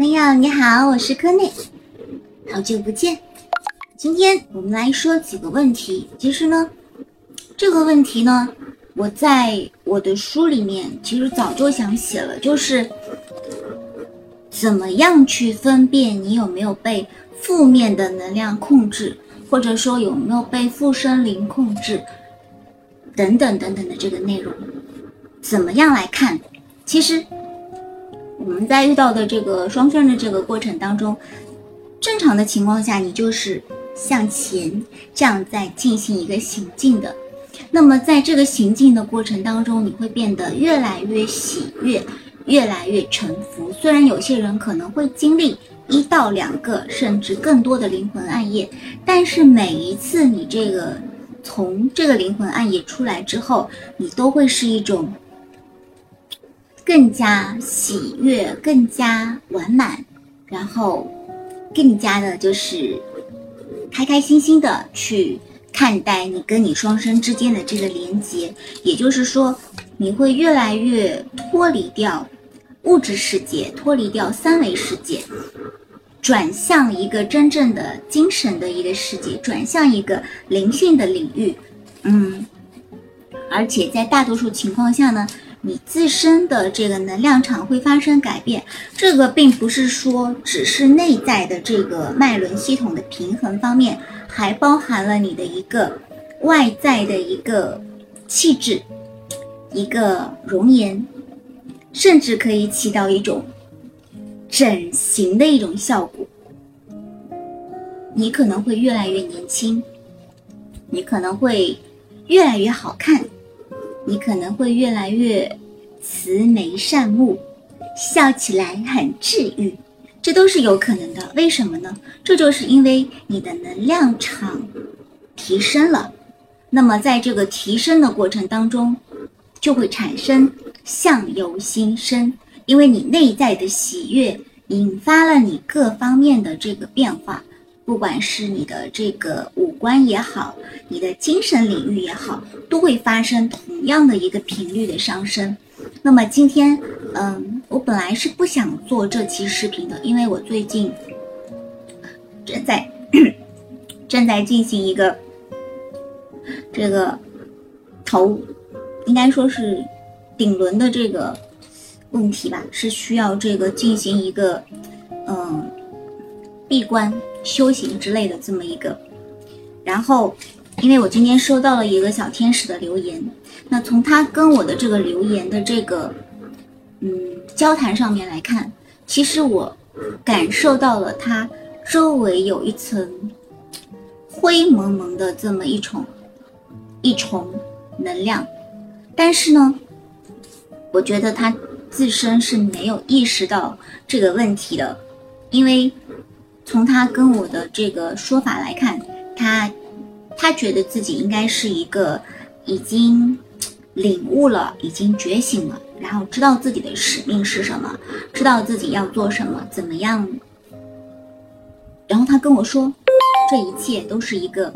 朋友你好，我是柯内，好久不见。今天我们来说几个问题。其实呢，这个问题呢，我在我的书里面其实早就想写了，就是怎么样去分辨你有没有被负面的能量控制，或者说有没有被附身灵控制，等等等等的这个内容，怎么样来看？其实。我们在遇到的这个双生的这个过程当中，正常的情况下，你就是向前这样在进行一个行进的。那么在这个行进的过程当中，你会变得越来越喜悦，越来越沉浮。虽然有些人可能会经历一到两个甚至更多的灵魂暗夜，但是每一次你这个从这个灵魂暗夜出来之后，你都会是一种。更加喜悦，更加完满，然后更加的就是开开心心的去看待你跟你双生之间的这个连接。也就是说，你会越来越脱离掉物质世界，脱离掉三维世界，转向一个真正的精神的一个世界，转向一个灵性的领域。嗯，而且在大多数情况下呢。你自身的这个能量场会发生改变，这个并不是说只是内在的这个脉轮系统的平衡方面，还包含了你的一个外在的一个气质、一个容颜，甚至可以起到一种整形的一种效果。你可能会越来越年轻，你可能会越来越好看。你可能会越来越慈眉善目，笑起来很治愈，这都是有可能的。为什么呢？这就是因为你的能量场提升了。那么在这个提升的过程当中，就会产生相由心生，因为你内在的喜悦引发了你各方面的这个变化。不管是你的这个五观也好，你的精神领域也好，都会发生同样的一个频率的上升。那么今天，嗯，我本来是不想做这期视频的，因为我最近正在 正在进行一个这个头，应该说是顶轮的这个问题吧，是需要这个进行一个嗯闭关。修行之类的这么一个，然后，因为我今天收到了一个小天使的留言，那从他跟我的这个留言的这个，嗯，交谈上面来看，其实我感受到了他周围有一层灰蒙蒙的这么一重一重能量，但是呢，我觉得他自身是没有意识到这个问题的，因为。从他跟我的这个说法来看，他他觉得自己应该是一个已经领悟了、已经觉醒了，然后知道自己的使命是什么，知道自己要做什么、怎么样。然后他跟我说，这一切都是一个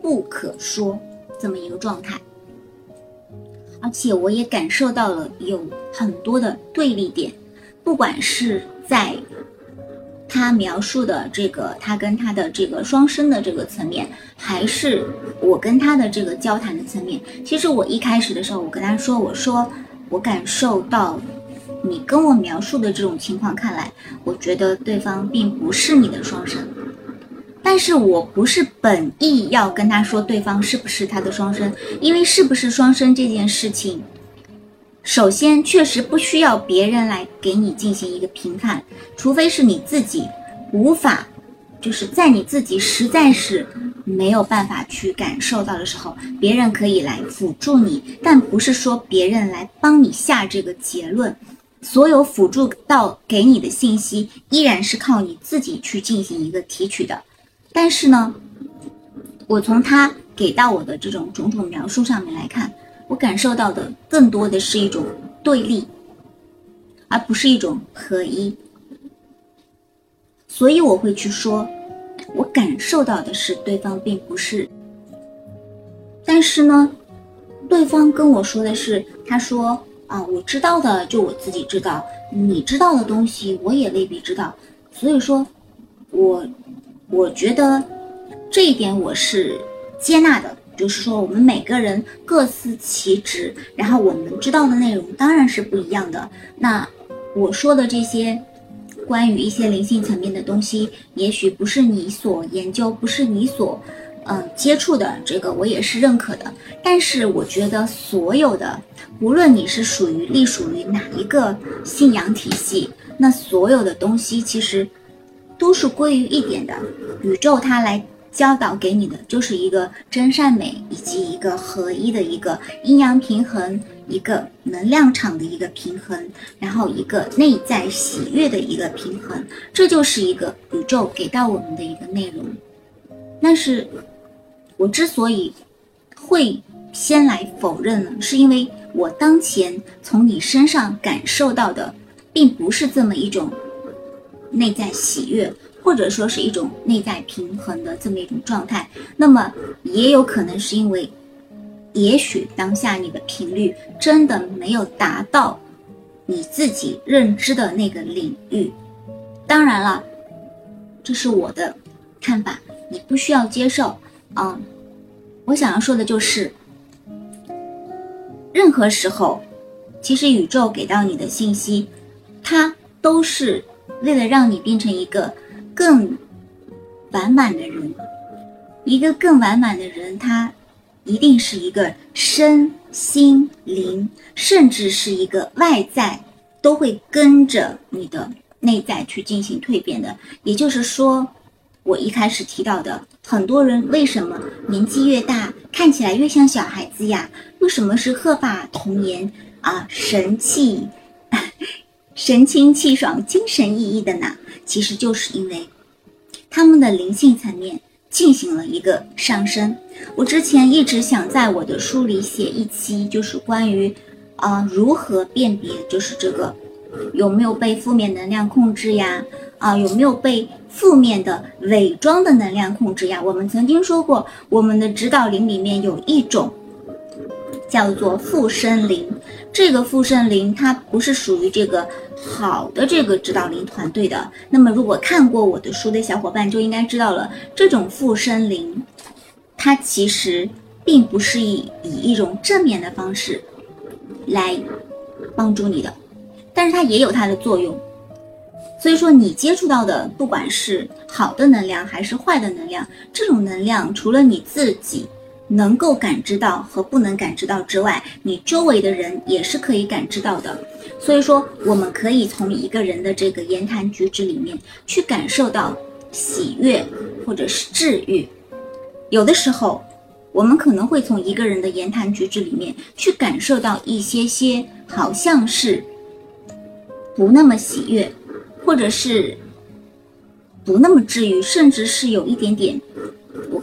不可说这么一个状态，而且我也感受到了有很多的对立点，不管是在。他描述的这个，他跟他的这个双生的这个层面，还是我跟他的这个交谈的层面。其实我一开始的时候，我跟他说，我说我感受到你跟我描述的这种情况，看来我觉得对方并不是你的双生。但是我不是本意要跟他说对方是不是他的双生，因为是不是双生这件事情。首先，确实不需要别人来给你进行一个评判，除非是你自己无法，就是在你自己实在是没有办法去感受到的时候，别人可以来辅助你，但不是说别人来帮你下这个结论。所有辅助到给你的信息，依然是靠你自己去进行一个提取的。但是呢，我从他给到我的这种种种描述上面来看。我感受到的更多的是一种对立，而不是一种合一，所以我会去说，我感受到的是对方并不是，但是呢，对方跟我说的是，他说啊，我知道的就我自己知道，你知道的东西我也未必知道。所以说，我我觉得这一点我是接纳的，就是说我们每个人各司其职，然后我们知道的内容当然是不一样的。那我说的这些关于一些灵性层面的东西，也许不是你所研究，不是你所。嗯，接触的这个我也是认可的，但是我觉得所有的，无论你是属于隶属于哪一个信仰体系，那所有的东西其实都是归于一点的，宇宙它来教导给你的就是一个真善美以及一个合一的一个阴阳平衡，一个能量场的一个平衡，然后一个内在喜悦的一个平衡，这就是一个宇宙给到我们的一个内容，但是。我之所以会先来否认呢，是因为我当前从你身上感受到的，并不是这么一种内在喜悦，或者说是一种内在平衡的这么一种状态。那么也有可能是因为，也许当下你的频率真的没有达到你自己认知的那个领域。当然了，这是我的看法，你不需要接受。嗯，我想要说的就是，任何时候，其实宇宙给到你的信息，它都是为了让你变成一个更完满的人。一个更完满的人，他一定是一个身心灵，甚至是一个外在，都会跟着你的内在去进行蜕变的。也就是说。我一开始提到的，很多人为什么年纪越大，看起来越像小孩子呀？为什么是鹤发童颜啊，神气、神清气爽、精神奕奕的呢？其实就是因为他们的灵性层面进行了一个上升。我之前一直想在我的书里写一期，就是关于啊如何辨别，就是这个有没有被负面能量控制呀？啊，有没有被负面的伪装的能量控制呀？我们曾经说过，我们的指导灵里面有一种叫做附身灵，这个附身灵它不是属于这个好的这个指导灵团队的。那么，如果看过我的书的小伙伴就应该知道了，这种附身灵，它其实并不是以以一种正面的方式来帮助你的，但是它也有它的作用。所以说，你接触到的，不管是好的能量还是坏的能量，这种能量除了你自己能够感知到和不能感知到之外，你周围的人也是可以感知到的。所以说，我们可以从一个人的这个言谈举止里面去感受到喜悦或者是治愈。有的时候，我们可能会从一个人的言谈举止里面去感受到一些些好像是不那么喜悦。或者是不那么治愈，甚至是有一点点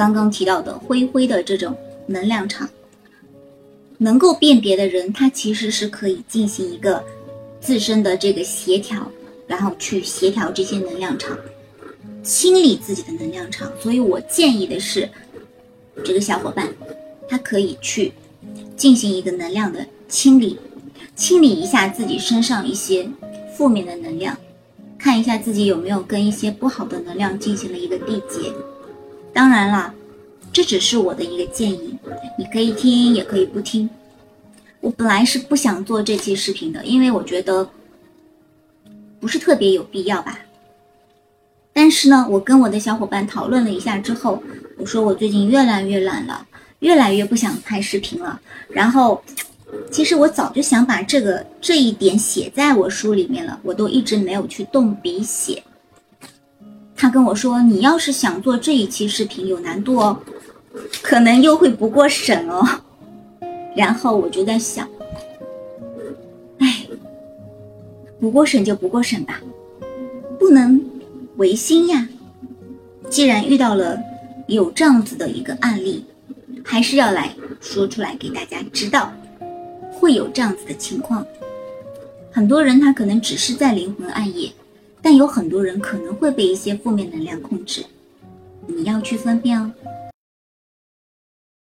刚刚提到的灰灰的这种能量场。能够辨别的人，他其实是可以进行一个自身的这个协调，然后去协调这些能量场，清理自己的能量场。所以我建议的是，这个小伙伴他可以去进行一个能量的清理，清理一下自己身上一些负面的能量。看一下自己有没有跟一些不好的能量进行了一个缔结。当然啦，这只是我的一个建议，你可以听也可以不听。我本来是不想做这期视频的，因为我觉得不是特别有必要吧。但是呢，我跟我的小伙伴讨论了一下之后，我说我最近越来越懒了，越来越不想拍视频了。然后。其实我早就想把这个这一点写在我书里面了，我都一直没有去动笔写。他跟我说：“你要是想做这一期视频，有难度哦，可能又会不过审哦。”然后我就在想，哎，不过审就不过审吧，不能违心呀。既然遇到了有这样子的一个案例，还是要来说出来给大家知道。会有这样子的情况，很多人他可能只是在灵魂暗夜，但有很多人可能会被一些负面能量控制，你要去分辨哦。